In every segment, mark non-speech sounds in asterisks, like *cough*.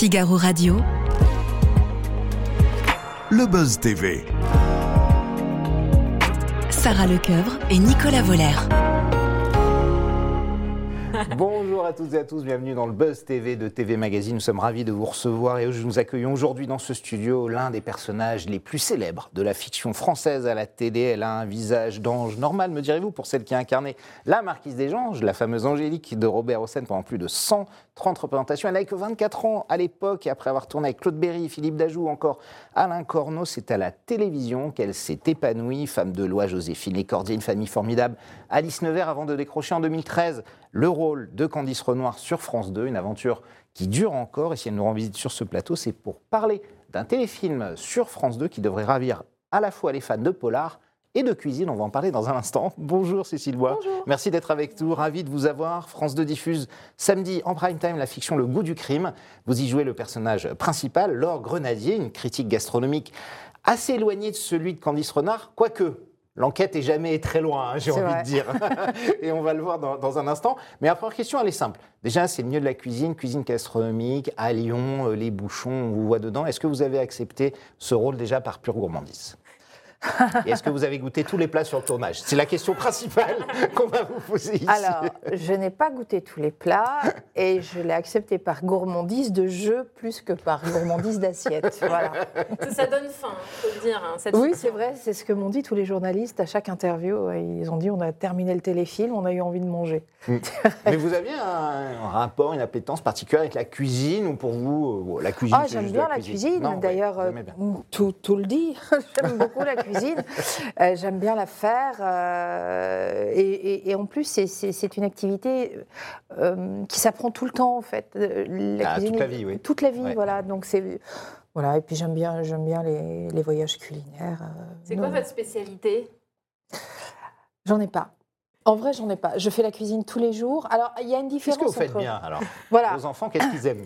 Figaro Radio. Le Buzz TV. Sarah Lecoeuvre et Nicolas Voller. Bonjour à toutes et à tous, bienvenue dans le Buzz TV de TV Magazine. Nous sommes ravis de vous recevoir et nous accueillons aujourd'hui dans ce studio l'un des personnages les plus célèbres de la fiction française à la télé. Elle a un visage d'ange normal, me direz-vous, pour celle qui a incarné la Marquise des Anges, la fameuse Angélique de Robert Hossein pendant plus de 130 représentations. Elle n'avait que 24 ans à l'époque et après avoir tourné avec Claude Berry, Philippe Dajoux, encore Alain Corneau, c'est à la télévision qu'elle s'est épanouie. Femme de loi, Joséphine Lécordier, une famille formidable. Alice Nevers avant de décrocher en 2013 le rôle de Candice Renoir sur France 2, une aventure qui dure encore. Et si elle nous rend visite sur ce plateau, c'est pour parler d'un téléfilm sur France 2 qui devrait ravir à la fois les fans de Polar et de cuisine. On va en parler dans un instant. Bonjour Cécile Bois. Bonjour. Merci d'être avec nous. Ravi de vous avoir. France 2 diffuse samedi en prime time la fiction Le goût du crime. Vous y jouez le personnage principal, Laure Grenadier, une critique gastronomique assez éloignée de celui de Candice Renard, quoique L'enquête est jamais très loin, hein, j'ai envie vrai. de dire. *laughs* Et on va le voir dans, dans un instant. Mais la première question, elle est simple. Déjà, c'est le milieu de la cuisine, cuisine gastronomique, à Lyon, euh, les bouchons, on vous voit dedans. Est-ce que vous avez accepté ce rôle déjà par pure gourmandise? Et est-ce que vous avez goûté tous les plats sur le tournage? C'est la question principale *laughs* qu'on va vous poser ici. Alors, je n'ai pas goûté tous les plats et je l'ai accepté par gourmandise de jeu plus que par gourmandise d'assiette. *laughs* Voilà. Ça, donne faim, faut le dire. hein, cette Oui, c'est vrai, c'est ce que m'ont dit tous les journalistes à chaque interview. Ils ont dit on a terminé le téléfilm, on a eu envie de manger. *laughs* Mais vous aviez un, un rapport, une appétence particulière avec la cuisine ou pour vous, euh, la cuisine Ah, c'est j'aime bien la cuisine? D'ailleurs, euh, tout le dit. j'aime beaucoup la cuisine. Euh, j'aime bien la faire. euh, et, et- et en plus, c'est- une activité euh, qui s'apprend tout le temps, en fait. La Ah, toute cuisine la vie, oui. Toute la vie, Ouais. voilà. Donc, c'est. Voilà, et puis j'aime bien, j'aime bien les, les voyages culinaires. C'est quoi votre spécialité? J'en ai pas. En vrai, j'en ai pas. Je fais la cuisine tous les jours. Alors, il y a une Qu'est-ce différence que vous faites entre- bien alors Voilà. Vos enfants, qu'est-ce qu'ils aiment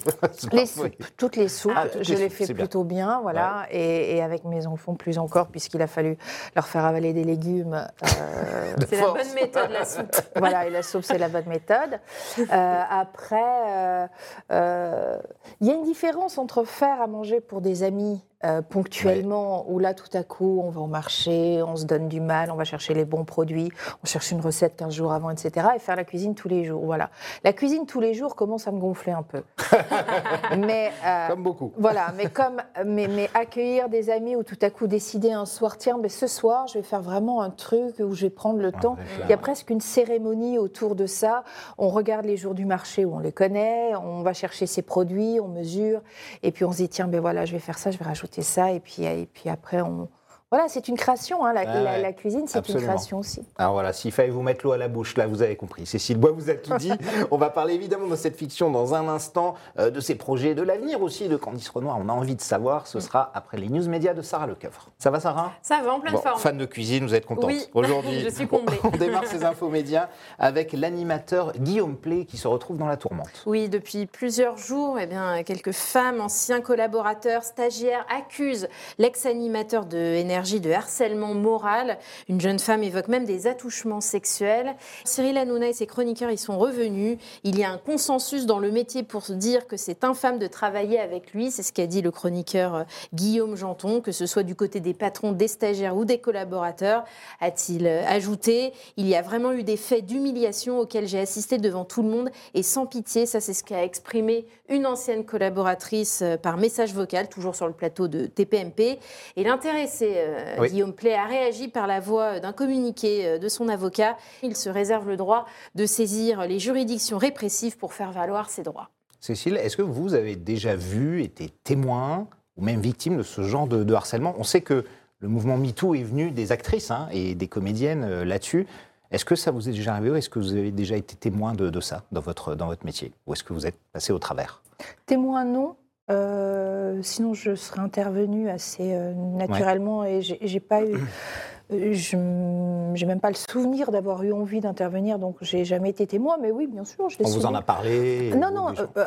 Les *laughs* soupes, toutes les soupes, Ah, toutes je les les soupes, fais bien. plutôt bien, voilà, et, et avec mes enfants plus encore, puisqu'il a fallu leur faire avaler des légumes. euh, De C'est la bonne méthode, la soupe. *laughs* voilà, et la soupe, c'est la bonne méthode. Euh, après, euh, euh, il y a une différence entre faire à manger pour des amis euh, ponctuellement, où là, tout à coup, on va au marché, on se donne du mal, on va chercher les bons produits, on cherche une recette 15 jours avant, etc., et faire la cuisine tous les jours. Voilà. La cuisine tous les jours commence à me gonfler un peu. *laughs* mais, euh, Comme beaucoup. voilà, mais comme mais, mais accueillir des amis ou tout à coup décider un soir, tiens, mais ce soir, je vais faire vraiment un truc où je vais prendre le temps. ouais, Il y a presque une cérémonie autour de ça. On regarde les jours du marché où on les connaît, on va chercher ses produits, on mesure, et puis on se dit, tiens, ben voilà, je vais faire ça, je vais rajouter ça, et puis, et puis après, on. Voilà, c'est une création, hein, la, cuisine, c'est une création aussi. Alors voilà, s'il fallait vous mettre l'eau à la bouche, là, vous avez compris. Cécile Bois, vous a tout dit. *laughs* On va parler évidemment de cette fiction dans un instant, euh, de ses projets, de l'avenir aussi de Candice Renoir. On a envie de savoir. Ce sera après les news médias de Sarah Lecoeuvre. Ça va, Sarah? Ça va en pleine Bon, forme. fan de cuisine, vous êtes contente Oui, *laughs* aujourd'hui. je suis comblée. On démarre ces infos médias avec l'animateur Guillaume Play qui se retrouve dans la tourmente. Oui, depuis plusieurs jours, eh bien, quelques femmes, anciens collaborateurs, stagiaires accusent l'ex-animateur de énergie de harcèlement moral. Une jeune femme évoque même des attouchements sexuels. Cyril Hanouna et ses chroniqueurs y sont revenus. Il y a un consensus dans le métier pour dire que c'est infâme de travailler avec lui. C'est ce qu'a dit le chroniqueur euh, Guillaume Janton, que ce soit du côté des patrons, des stagiaires ou des collaborateurs, a-t-il euh, ajouté. Il y a vraiment eu des faits d'humiliation auxquels j'ai assisté devant tout le monde et sans pitié. Ça, c'est ce qu'a exprimé une ancienne collaboratrice euh, par message vocal, toujours sur le plateau de TPMP. Et l'intéressé, euh, Oui. Guillaume Play, a réagi par la voix d'un communiqué euh, de son avocat. Il se réserve le droit de saisir les juridictions répressives pour faire valoir ses droits. Cécile, est-ce que vous avez déjà vu, été témoin ou même victime de ce genre de, de harcèlement? On sait que le mouvement MeToo est venu des actrices hein, et des comédiennes euh, là-dessus. Est-ce que ça vous est déjà arrivé ou est-ce que vous avez déjà été témoin de, de ça dans votre, dans votre métier? Ou est-ce que vous êtes passé au travers? Témoin, non. Euh, sinon, je serais intervenue assez euh, naturellement et j'ai j'ai pas eu. *clears throat* euh, Je j'ai même pas le souvenir d'avoir eu envie d'intervenir, donc j'ai jamais été témoin. Mais oui, bien sûr, je l'ai On vous en a parlé Non, ou non, gens- euh, euh,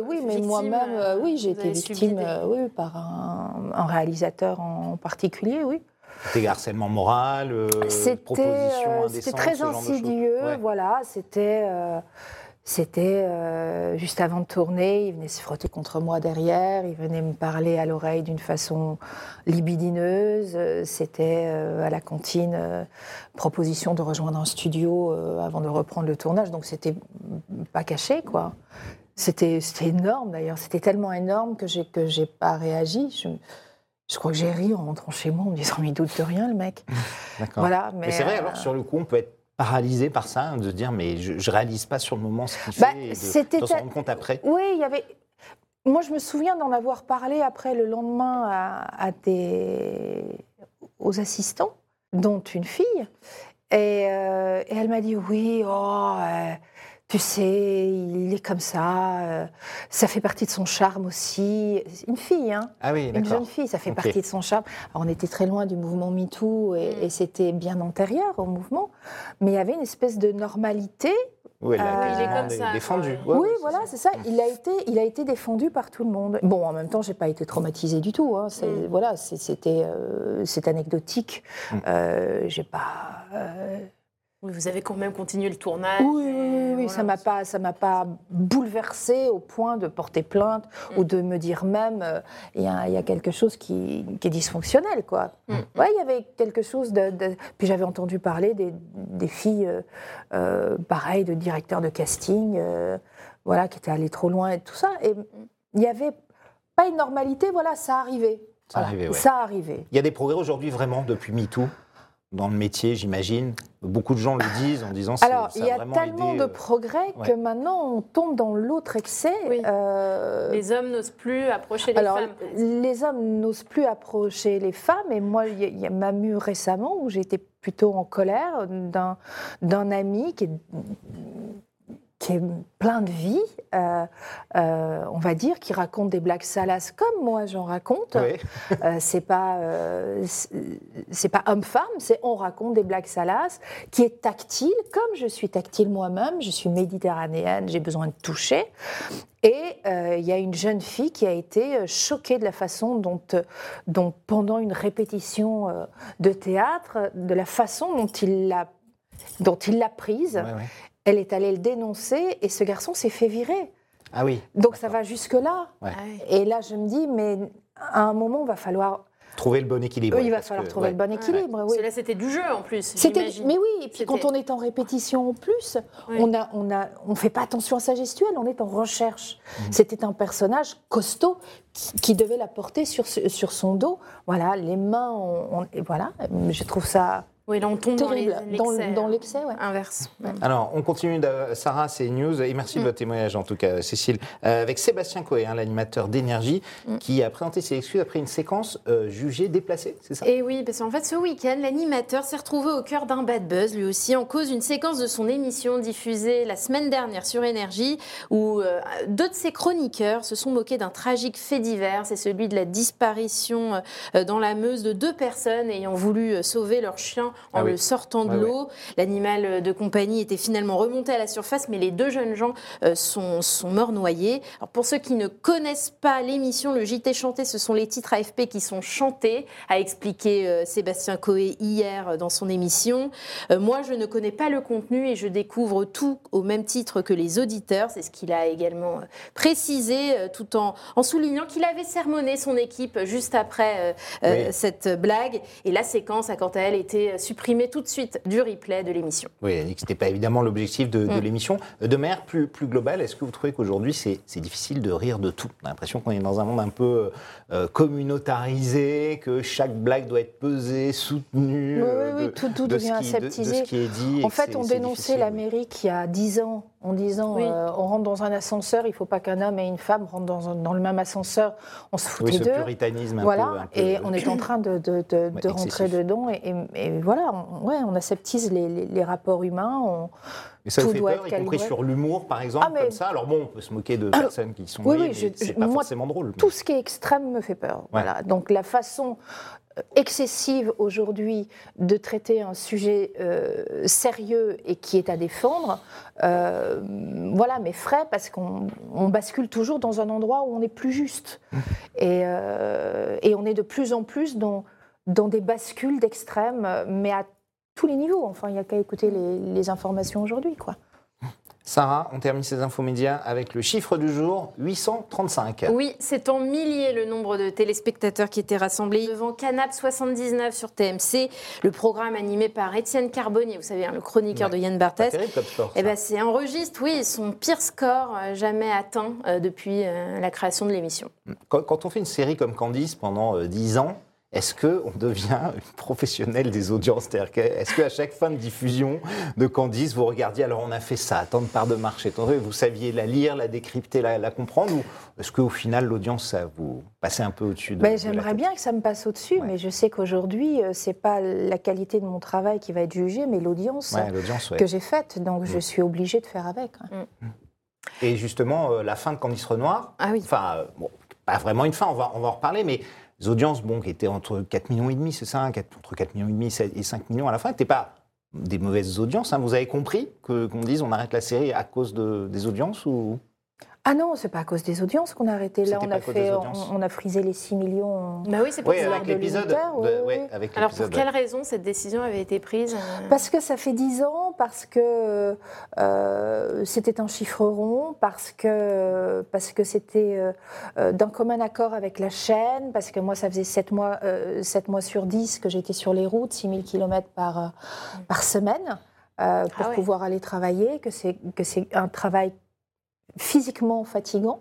Vous, oui, mais victime, moi-même, euh, oui, j'ai été victime, des- euh, oui, par un, un réalisateur en particulier, oui. C'était harcèlement moral, euh, C'était proposition euh, c'était très insidieux, Ouais. voilà. C'était euh, C'était euh, juste avant de tourner, il venait se frotter contre moi derrière, il venait me parler à l'oreille d'une façon libidineuse. Euh, C'était euh, à la cantine euh, proposition de rejoindre un studio avant de reprendre le tournage, donc c'était pas caché quoi. C'était énorme d'ailleurs, c'était tellement énorme que j'ai que j'ai pas réagi. Je, je crois que j'ai ri en rentrant chez moi en me disant mais il doute de rien le mec. *laughs* D'accord. Voilà, mais, Mais c'est vrai, alors sur le coup, on peut être paralysé par ça, de se dire mais je, je réalise pas sur le moment ce qu'il Bah, fait, et de, de s'en rendre compte après. Oui, il y avait. Moi, je me souviens d'en avoir parlé après le lendemain à, à des... aux assistants, dont une fille. Et, euh, et elle m'a dit Oui, oh, euh, tu sais, il est comme ça, euh, ça fait partie de son charme aussi. Une fille, hein Ah oui, une jeune fille, ça fait partie de son charme. Alors, on était très loin du mouvement MeToo et, Mm. et c'était bien antérieur au mouvement, mais il y avait une espèce de normalité Oui, elle a Euh, Il est comme ça, défendu. Ouais, oui, voilà, c'est ça. Il a été, il a été défendu par tout le monde. Bon, en même temps, j'ai pas été traumatisée du tout. hein. Mm. Voilà, c'était, euh, c'est anecdotique. Mm. Euh, j'ai pas. Oui, vous avez quand même continué le tournage. Oui, oui, oui, oui, voilà. ça m'a pas, ça m'a pas bouleversée au point de porter plainte Mm. ou de me dire même, euh, il y, a, il y a quelque chose qui, qui est dysfonctionnel, quoi. Mm. Ouais, il y avait quelque chose de. de- Puis j'avais entendu parler des, des filles, euh, euh, pareil, de directeurs de casting, euh, voilà, qui étaient allées trop loin et tout ça. Et il y avait pas une normalité, voilà, ça arrivait. Ça Voilà, arrivait, ouais. Ça arrivait. Il y a des progrès aujourd'hui vraiment depuis MeToo? Dans le métier, j'imagine. Beaucoup de gens le disent en disant c'est- Alors, ça il y a tellement aidé, de euh, progrès ouais. que maintenant on tombe dans l'autre excès. Oui. euh, Les hommes n'osent plus approcher les Alors, femmes. les hommes n'osent plus approcher les femmes. Et moi, il y a- m'a eu récemment où j'étais plutôt en colère d'un d'un ami qui est, qui est plein de vie, euh, euh, on va dire, qui raconte des blagues salaces comme moi j'en raconte. ouais. Euh, c'est pas euh, c'est- pas homme-femme, c'est on raconte des blagues salaces, qui est tactile, comme je suis tactile moi-même, je suis méditerranéenne, j'ai besoin de toucher. Et il y a une jeune fille qui a été choquée de la façon dont, dont pendant une répétition de théâtre, de la façon dont il l'a dont il l'a prise. Ouais, ouais. Elle est allée le dénoncer et ce garçon s'est fait virer. Ah oui, Donc ça va jusque-là. Ouais. Ah. Et là, je me dis, mais à un moment, il va falloir trouver le bon équilibre. oui, il va falloir que, trouver ouais. le bon équilibre. oui. Cela, c'était du jeu en plus. C'était, mais oui, et puis quand on est en répétition en plus, Oui. on a, on a, on fait pas attention à sa gestuelle, on est en recherche. Mhm. C'était un personnage costaud qui, qui devait la porter sur, sur son dos. Voilà, les mains, on, on- et voilà. Je trouve ça Oui, là, on tombe terrible dans l'excès. dans l'excès. ouais. Inverse. Ouais. Alors, on continue, de- Sarah, c'est News, et merci de Mm. votre témoignage en tout cas, Cécile, Euh, avec Sébastien Coé, hein, l'animateur d'énergie, Mm. qui a présenté ses excuses après une séquence euh, jugée déplacée, c'est ça? Et oui, parce qu'en fait, ce week-end, l'animateur s'est retrouvé au cœur d'un bad buzz, lui aussi, en cause d'une séquence de son émission diffusée la semaine dernière sur Énergie, où euh, deux de ses chroniqueurs se sont moqués d'un tragique fait divers, c'est celui de la disparition euh, dans la Meuse de deux personnes ayant voulu euh, sauver leur chien en Ah oui. le sortant de l'eau. L'animal de compagnie était finalement remonté à la surface, mais les deux jeunes gens euh, sont, sont morts noyés. Alors, pour ceux qui ne connaissent pas l'émission, le JT chanté, ce sont les titres AFP qui sont chantés, a expliqué euh, Sébastien Coé hier euh, dans son émission. Moi, je ne connais pas le contenu et je découvre tout au même titre que les auditeurs. C'est ce qu'il a également précisé, tout en, en soulignant qu'il avait sermonné son équipe juste après Oui. cette blague. Et la séquence a quant à elle été supprimée tout de suite du replay de l'émission. Oui, ce n'était pas évidemment l'objectif de, de Mm. l'émission. De manière plus, plus globale, est-ce que vous trouvez qu'aujourd'hui, c'est c'est difficile de rire de tout? On a l'impression qu'on est dans un monde un peu euh, communautarisé, que chaque blague doit être pesée, soutenue. Oui, oui, oui, de- tout, tout de ce devient de- aseptisé. ce qui est dit. et En fait, on dénonçait oui. l'Amérique il y a dix ans en disant Oui. euh, on rentre dans un ascenseur, il ne faut pas qu'un homme et une femme rentrent dans, un- dans le même ascenseur. On se Oui, foutait ce d'eux. puritanisme un Voilà, peu. un peu- et on est en train de, de- de- *coughs* Ouais, de rentrer excessif. dedans. Et, et- et voilà, on, ouais, on aseptise les, les- les rapports humains. on- Mais ça vous tout fait doit peur, être y compris sur l'humour, par exemple, Ah, mais- comme ça? Alors bon, on peut se moquer de personnes qui sont oui, oui, c'est je- pas moi, forcément drôle. Tout ce qui est extrême me fait peur. Voilà. Donc la façon euh, excessive aujourd'hui de traiter un sujet euh, sérieux et qui est à défendre, euh, voilà, m'effraie parce qu'on on bascule toujours dans un endroit où on est plus juste. *laughs* Et, euh, et on est de plus en plus dans, dans des bascules d'extrême, mais à tous les niveaux. Enfin, il n'y a qu'à écouter les, les informations aujourd'hui, quoi. Sarah, on termine ces infos médias avec le chiffre du jour 835. Oui, c'est en milliers le nombre de téléspectateurs qui étaient rassemblés devant Canap 79 sur TMC, le programme animé par Étienne Carbonnier, vous savez, hein, le chroniqueur Ouais. de Yann Barthès. Eh ben, c'est enregistre, oui, son pire score euh, jamais atteint euh, depuis euh, la création de l'émission. Quand, on fait une série comme Candice pendant euh, 10 ans, est-ce qu'on devient une professionnelle des audiences C'est-à-dire Est-ce qu'à chaque fin de diffusion de Candice, vous regardiez, alors on a fait ça, tant de parts de marché, tant de- vous saviez la lire, la décrypter, la, la comprendre Ou est-ce qu'au final, l'audience, ça vous passait un peu au-dessus de, Ben, de J'aimerais bien que ça me passe au-dessus, Ouais. mais je sais qu'aujourd'hui, euh, c'est pas la qualité de mon travail qui va être jugée, mais l'audience Ouais, l'audience, ouais. que j'ai faite. Donc je Mm. suis obligée de faire avec. hein. Et justement, euh, la fin de Candice Renoir, Ah oui. enfin, euh, bon, pas vraiment une fin, on va, on va en reparler, mais audiences, bon, qui étaient entre 4 millions et demi, c'est ça, hein, entre 4 millions et demi et 5 millions à la fin, n'étaient pas des mauvaises audiences. hein. Vous avez compris qu'on dise on arrête la série à cause de, des audiences ou? Ah non, c'est pas à cause des audiences qu'on a arrêté. Là, on a, fait, on, a frisé les 6 millions. Bah oui, c'est pour Oui, avec de l'épisode. de- oui, oui. avec Alors pour quelle raison cette décision avait été prise euh, Parce que ça fait 10 ans, parce que euh, c'était un chiffre rond, parce que parce que c'était euh, euh, d'un commun accord avec la chaîne, parce que moi, ça faisait 7 mois, euh, sept mois sur 10 que j'étais sur les routes, 6000 km par, par semaine, euh, pour Ah ouais. pouvoir aller travailler, que c'est que c'est un travail physiquement fatigant.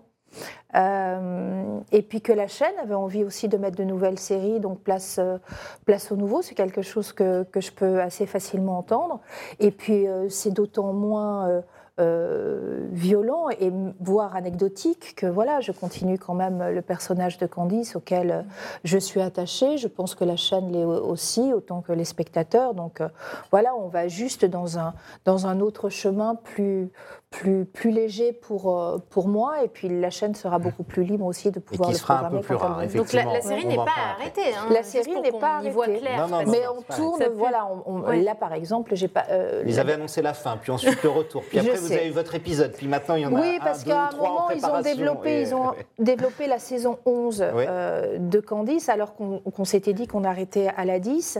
Euh, et puis que la chaîne avait envie aussi de mettre de nouvelles séries, donc place, euh, place au nouveau, c'est quelque chose que, que je peux assez facilement entendre. Et puis euh, c'est d'autant moins euh, violent et voire anecdotique que voilà, je continue quand même le personnage de Candice auquel euh, je suis attachée. Je pense que la chaîne l'est au- aussi, autant que les spectateurs. Donc euh, voilà, on va juste dans un, dans un autre chemin plus, plus, plus léger pour, euh, pour moi. Et puis la chaîne sera beaucoup plus libre aussi de pouvoir qui le sera un peu plus rare. Donc la, série n'est pas arrêtée. hein, La série n'est pas y voit arrêtée. clair, Non, non, parce non, que- Mais on tourne, voilà, on- on- Ouais. là par exemple, j'ai pas. euh, Ils avaient annoncé la fin, puis ensuite le retour, puis Je après vous avez eu votre épisode, puis maintenant il y en a Oui, parce qu'à un moment, ils ont, développé, et- ils ont *laughs* développé la saison 11 Oui. euh, de Candice, alors qu'on s'était dit qu'on arrêtait à la 10.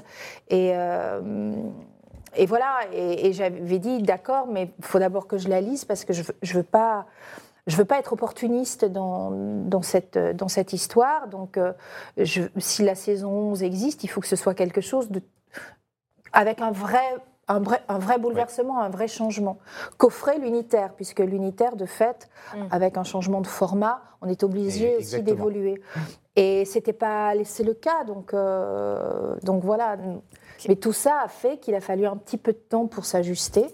Et, euh, et voilà, et, et j'avais dit, d'accord, mais il faut d'abord que je la lise, parce que je ne veux pas... Je veux pas être opportuniste dans, dans, cette, dans cette histoire. Donc, euh, je- si la saison 11 existe, il faut que ce soit quelque chose de, avec un vrai, un vrai, un vrai bouleversement, un vrai changement. Qu'offrait l'unitaire, puisque l'unitaire, de fait, Mm. avec un changement de format, on est obligé Et- aussi d'évoluer. Et c'était pas laissé le cas, donc, euh, donc voilà. Mais tout ça a fait qu'il a fallu un petit peu de temps pour s'ajuster.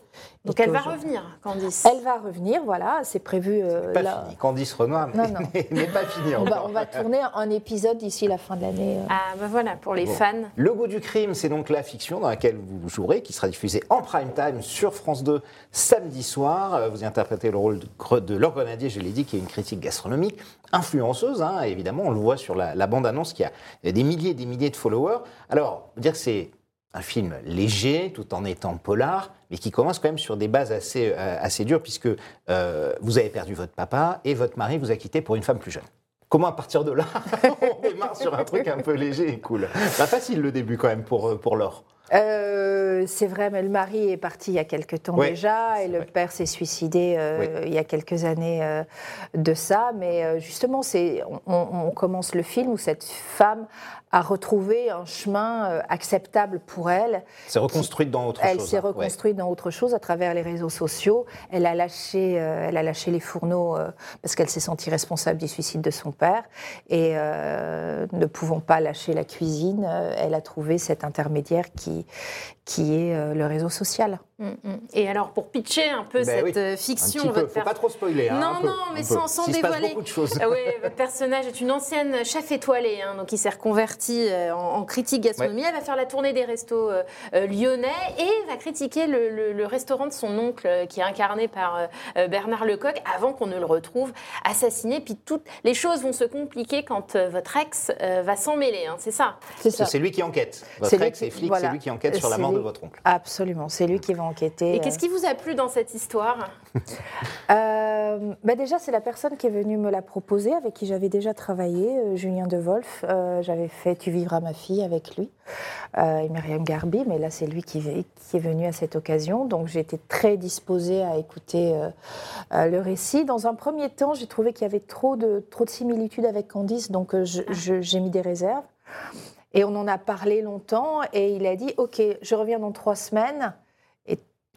Donc elle va revenir, Candice. Elle va revenir, voilà, c'est prévu. euh, Pas là. fini. Candice Renoir Non, non. *laughs* n'est pas fini On encore. va, on va tourner un épisode d'ici la fin de l'année. euh. Ah bah voilà, pour les Bon. fans. Le goût du crime, c'est donc la fiction dans laquelle vous jouerez, qui sera diffusée en prime time sur France 2 samedi soir. Euh, Vous y interprétez le rôle de, de Laure Grenadier, je l'ai dit, qui est une critique gastronomique, influenceuse, hein, évidemment, on le voit sur la, bande-annonce, qui a des milliers et des milliers de followers. Alors, dire que c'est un film léger, tout en étant polar, mais qui commence quand même sur des bases assez, euh, assez dures, puisque euh, vous avez perdu votre papa et votre mari vous a quitté pour une femme plus jeune. Comment à partir de là, *laughs* on démarre sur un truc un peu léger et cool? Pas facile le début quand même pour, euh, pour. Euh, c'est vrai, mais le mari est parti il y a quelques temps Ouais, déjà, et le vrai. père s'est suicidé euh, il y a quelques années euh, de ça. Mais justement, c'est, on, on commence le film où cette femme a retrouvé un chemin acceptable pour elle. C'est reconstruite dans autre Elle chose. s'est hein, ouais. reconstruite dans autre chose à travers les réseaux sociaux. Elle a lâché, elle a lâché les fourneaux parce qu'elle s'est sentie responsable du suicide de son père. Et ne pouvant pas lâcher la cuisine, elle a trouvé cet intermédiaire qui, qui est euh, le réseau social. Mm, mm. Et alors pour pitcher un peu Ben cette oui, euh, Un fiction, petit peu, votre faut pas trop spoiler. hein, Non, un peu, non, mais un sans- peu. sans Il se passe dévoiler. beaucoup de choses. Ah oui, votre personnage est une ancienne chef étoilée, hein, donc il s'est reconverti euh, en, en critique gastronomie. Elle va faire la tournée des restos euh, lyonnais et va critiquer le, le- le restaurant de son oncle, qui est incarné par euh, Bernard Lecoq, avant qu'on ne le retrouve assassiné. Puis toutes les choses vont se compliquer quand euh, votre ex euh, va s'en mêler, hein, c'est ça? C'est lui qui enquête. Votre ex qui- est flic, voilà. c'est lui qui enquête sur la mort de votre oncle. Absolument, c'est lui qui va enquêté. Et qu'est-ce qui vous a plu dans cette histoire *laughs* Euh, bah déjà, c'est la personne qui est venue me la proposer, avec qui j'avais déjà travaillé, euh, Julien De Wolf. Euh, j'avais fait Tu vivras ma fille avec lui, euh, et Myriam Garbi, mais là, c'est lui qui, qui, est venu à cette occasion. Donc, été très disposée à écouter euh, euh, le récit. Dans un premier temps, j'ai trouvé qu'il y avait trop de, trop de similitudes avec Candice, donc euh, je- j'ai mis des réserves. Et on en a parlé longtemps, et il a dit Ok, je reviens dans trois semaines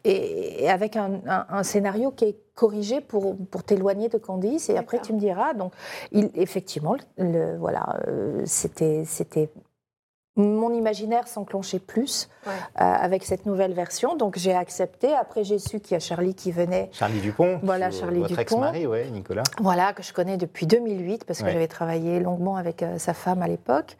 et, avec un, un- un scénario qui est corrigé pour, pour t'éloigner de Candice, et après tu me diras. Donc, il, effectivement, le, voilà, euh, c'était, c'était. Mon imaginaire s'enclenchait plus Ouais. euh, avec cette nouvelle version, donc j'ai accepté. Après, j'ai su qu'il y a Charlie qui venait Charlie Dupont. Voilà, Charlie votre Dupont. ex-mari, ouais, Nicolas. voilà, que je connais depuis 2008 parce que Ouais. j'avais travaillé longuement avec euh, sa femme à l'époque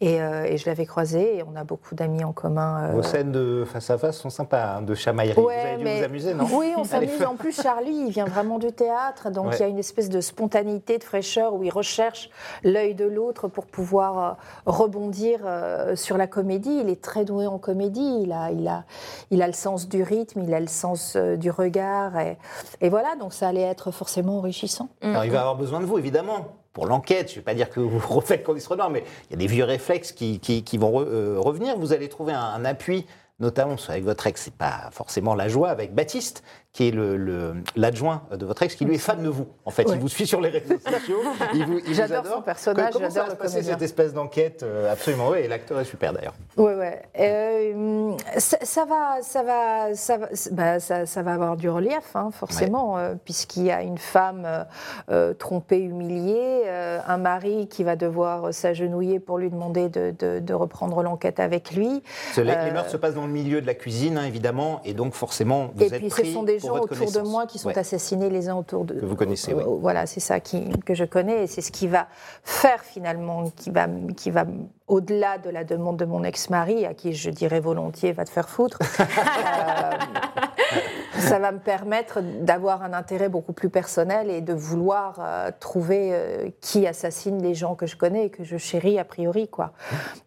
et, euh, et je l'avais croisé et on a beaucoup d'amis en commun. euh, Vos scènes de face à face sont sympas, hein, de chamaillerie. Ouais, vous avez dû mais- vous amuser, non? Oui, on s'amuse. En plus, Charlie, il vient vraiment du théâtre, donc Ouais. il y a une espèce de spontanéité, de fraîcheur où il recherche l'œil de l'autre pour pouvoir euh, rebondir euh, sur la comédie. Il est très doué en comédie. Il a, il a, il a le sens du rythme, il a le sens euh, du regard, et, et voilà. Donc ça allait être forcément enrichissant. Alors, il va avoir besoin de vous, évidemment, pour l'enquête. Je ne vais pas dire que vous *laughs* refaites Candice Renoir, mais il y a des vieux réflexes qui, qui- qui vont re- euh, revenir. Vous allez trouver un, un appui, notamment qu'avec votre ex, c'est pas forcément la joie, avec Baptiste, qui est le- le- l'adjoint de votre ex, qui lui est fan de vous. En fait, Ouais. il vous suit sur les réseaux sociaux. il vous, il J'adore adore. son personnage, Comment ça va le se passer cette espèce d'enquête euh, Absolument, oui, et l'acteur est super d'ailleurs. Ouais, ouais. Euh, ça, ça va, ça va, ça va, bah, ça, ça va avoir du relief, hein, forcément, euh, puisqu'il y a une femme euh, trompée, humiliée, un mari qui va devoir s'agenouiller pour lui demander de, de- de reprendre l'enquête avec lui. Les, les meurtres se passent dans le milieu de la cuisine, hein, évidemment, et donc forcément, vous Et êtes puis ce pris sont des pour gens autour de moi qui sont Ouais. assassinés les uns autour de. Que vous connaissez, oui. Euh, Voilà, c'est ça qui, que je connais et c'est ce qui va faire finalement, qui va, qui va au-delà de la demande de mon ex-mari, à qui je dirais volontiers va te faire foutre. *laughs* euh, ça va me permettre d'avoir un intérêt beaucoup plus personnel et de vouloir euh, trouver euh, qui assassine les gens que je connais et que je chéris a priori. Quoi.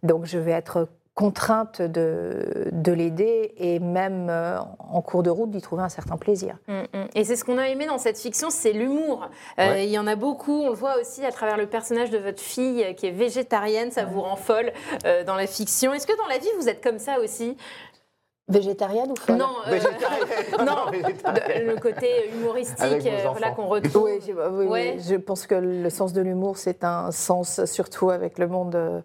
Donc je vais être contrainte de, de l'aider et même euh, en cours de route d'y trouver un certain plaisir. Mm, mm. Et c'est ce qu'on a aimé dans cette fiction, c'est l'humour. Euh, Ouais. Il y en a beaucoup, on le voit aussi à travers le personnage de votre fille euh, qui est végétarienne, ça vous rend folle euh, dans la fiction. Est-ce que dans la vie vous êtes comme ça aussi? Végétarienne ou folle? Non, euh, *laughs* le côté humoristique voilà, qu'on retrouve. Oui, j'ai- oui, Ouais. je pense que le sens de l'humour, c'est un sens, surtout avec le monde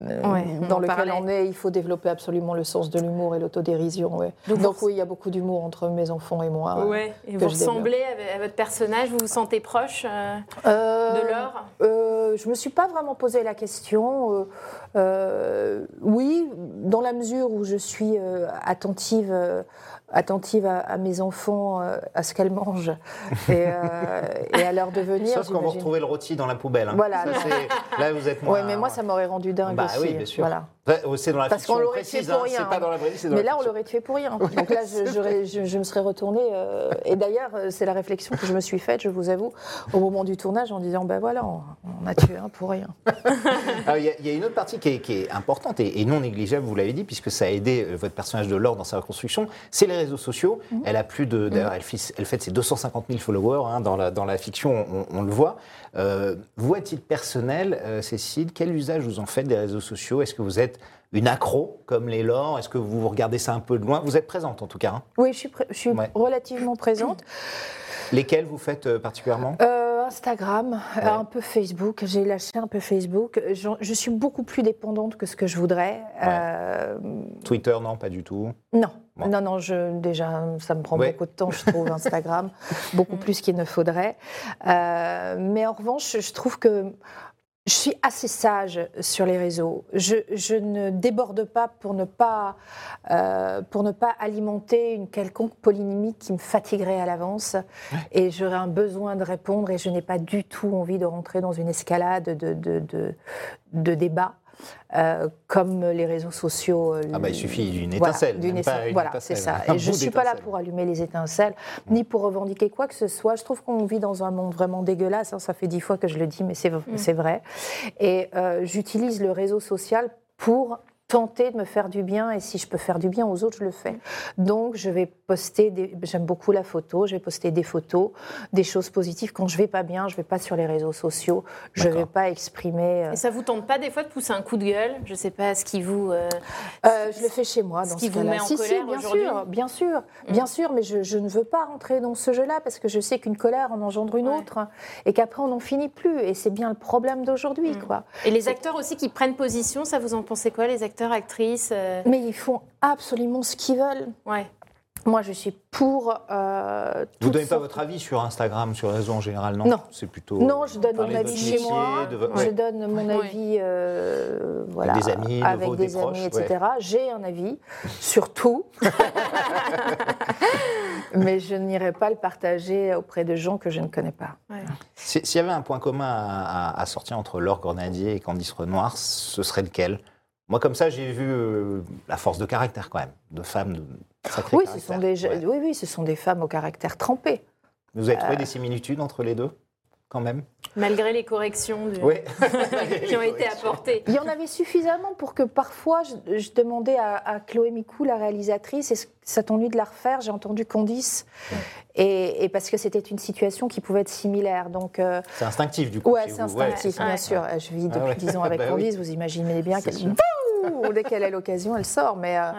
Ouais, on dans lequel parlait. on est. Il faut développer absolument le sens de l'humour et l'autodérision. ouais. Donc, Donc, vous- oui, il y a beaucoup d'humour entre mes enfants et moi. Ouais, et vous ressemblez à, votre personnage, vous vous sentez proche euh, Euh, de euh, Je me suis pas vraiment posé la question. Euh, euh, oui, dans la mesure où je suis euh, attentive, euh, attentive à, à mes enfants, euh, à ce qu'elles mangent et, euh, et à leur *laughs* devenir. Sauf quand vous retrouvez le rôti dans la poubelle. hein. Voilà. Ça, là, vous êtes moins. Oui, mais moi, ça m'aurait rendu dingue Bah aussi. oui, bien sûr. Voilà. Ouais, C'est dans la Parce fiction qu'on l'aurait fait pour hein, rien, C'est pas dans la vraie vie, c'est dans Mais la là, on l'aurait tué pour rien. Donc là, je, j'aurais- je- je me serais retournée. euh, et d'ailleurs, euh, c'est la réflexion que je me suis faite, je vous avoue, au moment du tournage, en disant ben voilà, on, on a tué un pour rien. Alors, *laughs* Il y, a- il y a une autre partie qui est, qui est importante et, et non négligeable, vous l'avez dit, puisque ça a aidé euh, votre personnage de Laure dans sa reconstruction, c'est les réseaux sociaux. Mhm. Elle a plus de. D'ailleurs, elle, fait- elle fête ses 250 000 followers hein, dans, la, dans la fiction, on, on le voit. Euh, vous, à titre personnel, euh, Cécile, quel usage vous en faites des réseaux sociaux? Est-ce que vous êtes une accro comme les Laure Est-ce que vous regardez ça un peu de loin? Vous êtes présente en tout cas. hein. Oui, je suis, pré- je suis Ouais. relativement présente. Lesquels vous faites euh, particulièrement? Euh, Instagram, euh, Ouais. un peu Facebook. J'ai lâché un peu Facebook. Je, je suis beaucoup plus dépendante que ce que je voudrais. Euh, Twitter, non, pas du tout. non. Bon. Non, non, je, déjà, ça me prend Ouais. beaucoup de temps, je trouve, *laughs* Instagram, beaucoup plus qu'il ne faudrait. Euh, mais en revanche, je trouve que je suis assez sage sur les réseaux. Je, je ne déborde pas pour ne pas, euh, pour ne pas alimenter une quelconque polémique qui me fatiguerait à l'avance. Et j'aurais un besoin de répondre et je n'ai pas du tout envie de rentrer dans une escalade de, de, de, de débat. Euh, comme les réseaux sociaux. euh, Ah bah, il suffit d'une voilà, étincelle, pas étincelle. Voilà, c'est ça. *laughs* Et je ne suis pas là pour allumer les étincelles, ni pour revendiquer quoi que ce soit. Je trouve qu'on vit dans un monde vraiment dégueulasse. hein. Ça fait dix fois que je le dis, mais c'est Mm. vrai. Et euh, j'utilise le réseau social pour tenter de me faire du bien et si je peux faire du bien aux autres, je le fais. Donc je vais poster, des... j'aime beaucoup la photo, je vais poster des photos, des choses positives. Quand je vais pas bien, je vais pas sur les réseaux sociaux, je vais pas exprimer. Euh, et ça vous tente pas des fois de pousser un coup de gueule? Je sais pas ce qui vous. Euh, euh, je le fais chez moi. Dans ce qui vous met en si, colère bien sûr, bien sûr, mm. bien sûr, mais je, je, ne veux pas rentrer dans ce jeu-là parce que je sais qu'une colère en engendre une autre et qu'après on n'en finit plus. Et c'est bien le problème d'aujourd'hui, mm. quoi. Et les acteurs aussi qui prennent position, ça vous en pensez quoi, les acteurs, actrices Mais ils font absolument ce qu'ils veulent. Ouais. Moi, je suis pour. Euh, Vous ne donnez pas votre avis sur Instagram, sur les réseaux en général, non? Non. C'est plutôt. Non, je donne mon avis chez moi. Je donne mon avis euh, voilà, avec des amis, avec des, amis etc. J'ai un avis sur tout. *laughs* Mais je n'irai pas le partager auprès de gens que je ne connais pas. S'il y avait un point commun à, à sortir entre Laure Grenadier et Candice Renoir, ce serait lequel? Moi, comme ça, j'ai vu euh, la force de caractère quand même, de femmes de sacré oui, Ce sont des, oui, oui, ce sont des femmes au caractère trempé. Vous avez trouvé euh. des similitudes entre les deux, quand même? Malgré les corrections *laughs* qui ont été apportées. Il y en avait suffisamment pour que parfois je, demandais à, Chloé Micou, la réalisatrice, est-ce que ça t'ennuie de la refaire? J'ai entendu Candice. Et, parce que c'était une situation qui pouvait être similaire. Donc, euh, c'est instinctif du coup. Ouais, c'est instinctif, bien sûr. Je vis depuis ah 10 ans avec *laughs* bah Candice, vous imaginez bien qu'elle dès qu'elle a l'occasion, elle sort. Mais euh,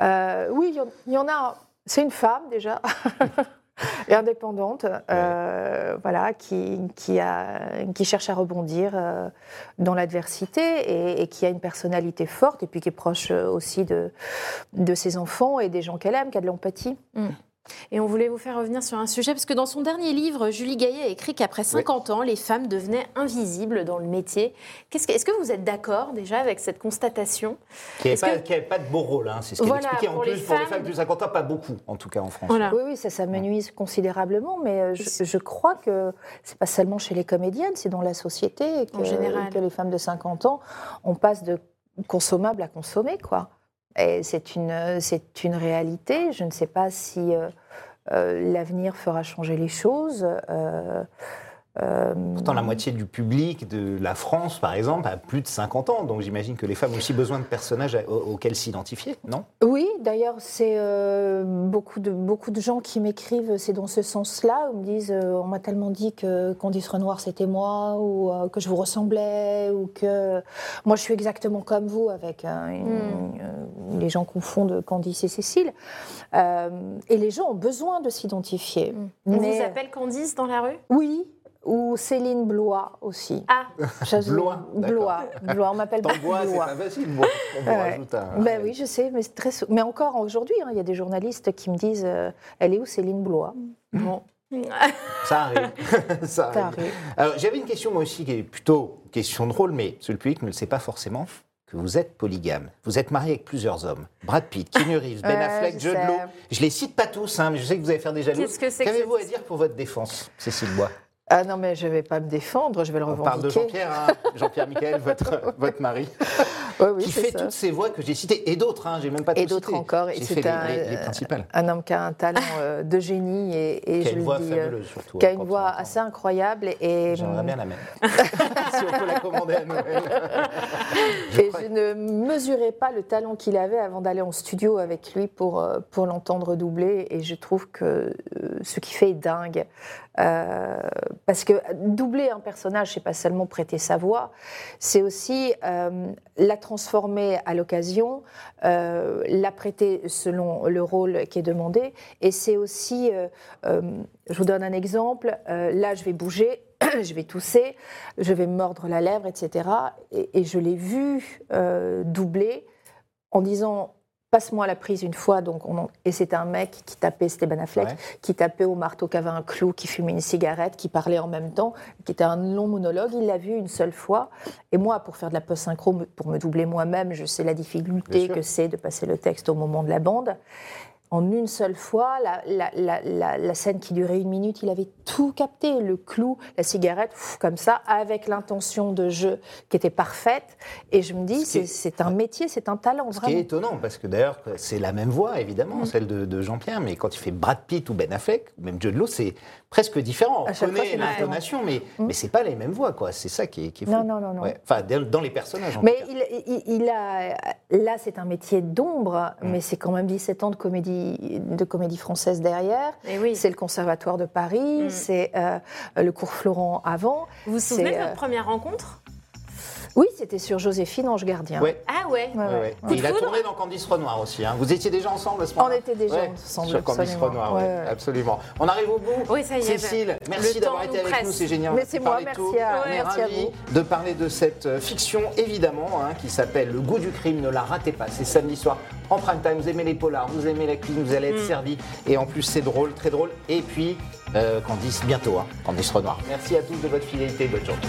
euh, oui, il y, en a. C'est une femme déjà. *laughs* indépendante, euh, voilà, qui, qui, a, qui cherche à rebondir dans l'adversité et, qui a une personnalité forte et puis qui est proche aussi de, de ses enfants et des gens qu'elle aime, qui a de l'empathie. Mm. Et on voulait vous faire revenir sur un sujet, parce que dans son dernier livre, Julie Gaillet a écrit qu'après 50 ans, les femmes devenaient invisibles dans le métier. Est-ce que, vous êtes d'accord déjà avec cette constatation? Qui n'avait pas, de beau rôle, hein, c'est ce qu'elle expliquait. En plus, pour les femmes de 50 ans, pas beaucoup, en tout cas en France. Oui, oui, ça, ça nuise considérablement, mais euh, je, crois que c'est pas seulement chez les comédiennes, c'est dans la société que, que les femmes de 50 ans, on passe de consommable à consommer, quoi. C'est une, c'est une réalité. Je ne sais pas si euh, euh, l'avenir fera changer les choses. Euh, euh, Pourtant, la moitié du public de la France, par exemple, a plus de 50 ans. Donc j'imagine que les femmes ont aussi besoin de personnages auxquels s'identifier, non? Oui, d'ailleurs, c'est euh, beaucoup, de, beaucoup de gens qui m'écrivent, c'est dans ce sens-là. Ils me disent euh, On m'a tellement dit que Candice Renoir, c'était moi, ou que je vous ressemblais, ou que moi, je suis exactement comme vous, avec hmm. les gens confondent Candice et Cécile. et les gens ont besoin de s'identifier. Hmm. On vous appelle Candice dans la rue? Oui ou Céline Blois aussi. Ah, *laughs* Blois. Blois. Blois. On m'appelle pas Blois. C'est pas facile. Bon, on rajoute un. Ben oui, je sais, mais très. Mais encore aujourd'hui, hein, il y a des journalistes qui me disent, euh, elle est où Céline Blois? Bon. *laughs* Ça arrive. *laughs* Ça arrive. Alors, j'avais une question moi aussi qui est plutôt question drôle, mais le public ne le sait pas forcément. Que vous êtes polygame. Vous êtes marié avec plusieurs hommes. Brad Pitt, Keanu Reeves, Ben Affleck, Judd Law. Je les cite pas tous, hein, mais je sais que vous allez faire des jaloux. Qu'avez-vous à dire pour votre défense, Cécile Bois ah non, mais je ne vais pas me défendre, je vais le revendiquer. On parle de Jean-Pierre, hein. Jean-Pierre Michael, *laughs* votre, votre mari, oui, qui fait toutes ces voix que j'ai citées, et d'autres, hein, j'ai même pas Et d'autres encore, et c'est un, les, un homme qui a un talent *laughs* euh, de génie, et, et qui a une voix dis, fabuleuse, surtout. Qui a une voix assez incroyable. Et, J'aimerais bien la même, *laughs* si on peut la commander à Noël. et je ne mesurais pas le talent qu'il avait avant d'aller en studio avec lui pour, euh, pour l'entendre doubler, et je trouve que euh, ce qu'il fait est dingue. Euh, parce que doubler un personnage, c'est pas seulement prêter sa voix, c'est aussi euh, la transformer à l'occasion, euh, la prêter selon le rôle qui est demandé, et c'est aussi, je vous donne un exemple, là je vais bouger, *clears throat* je vais tousser, je vais mordre la lèvre, etc. Et, et je l'ai vu doubler en disant passe-moi la prise une fois. Donc Et c'était un mec qui tapait, c'était Ben Affleck, qui tapait au marteau, qui avait un clou, qui fumait une cigarette, qui parlait en même temps, qui était un long monologue. Il l'a vu une seule fois. Et moi, pour faire de la post-synchro, pour me doubler moi-même, je sais la difficulté que c'est de passer le texte au moment de la bande. En une seule fois. La, la- la- la- la scène qui durait une minute, il avait tout capté, le clou, la cigarette, pff, comme ça, avec l'intention de jeu qui était parfaite. Et je me dis, c'est un métier, c'est un talent, Ce qui est étonnant, parce que d'ailleurs, c'est la même voix, évidemment, Mm. celle de, de Jean-Pierre, mais quand il fait Brad Pitt ou Ben Affleck, ou même Jude Law, c'est presque différent. On fois, connaît l'intonation, mais, mais c'est pas les mêmes voix, quoi. C'est ça qui est, qui est fou. Non, non, non, non. Ouais. Enfin, dans les personnages, en Mais tout cas. il, il- il a, là, c'est un métier d'ombre, Mm. mais c'est quand même 17 ans de comédie, de comédie française derrière. Et oui. C'est le Conservatoire de Paris, Mm. c'est euh, le cours Florent avant. Vous vous souvenez de euh, votre première rencontre? Oui, c'était sur Joséphine Ange Gardien. Ouais. Ah ouais. Ouais, Ouais, ouais. ouais. Coup Et de il a foudre tourné dans Candice Renoir aussi. hein. Vous étiez déjà ensemble à ce On moment-là était déjà Ouais, ensemble, Sur Candice absolument. Renoir, ouais, Ouais, ouais. absolument. On arrive au bout. Oui, ça y est, Cécile, le merci d'avoir été avec presse. nous, c'est génial. Mais On c'est moi, merci tout. à- On est merci à ravis vous. de parler de cette euh, fiction, évidemment, hein, qui s'appelle Le goût du crime. Ne la ratez pas. C'est samedi soir en prime time. Vous aimez les polars, vous aimez la cuisine, vous allez Mm. être servi. Et en plus, c'est drôle, très drôle. Et puis, euh, Candice, bientôt. Hein, Candice Renoir. Merci à tous de votre fidélité. Bonne journée.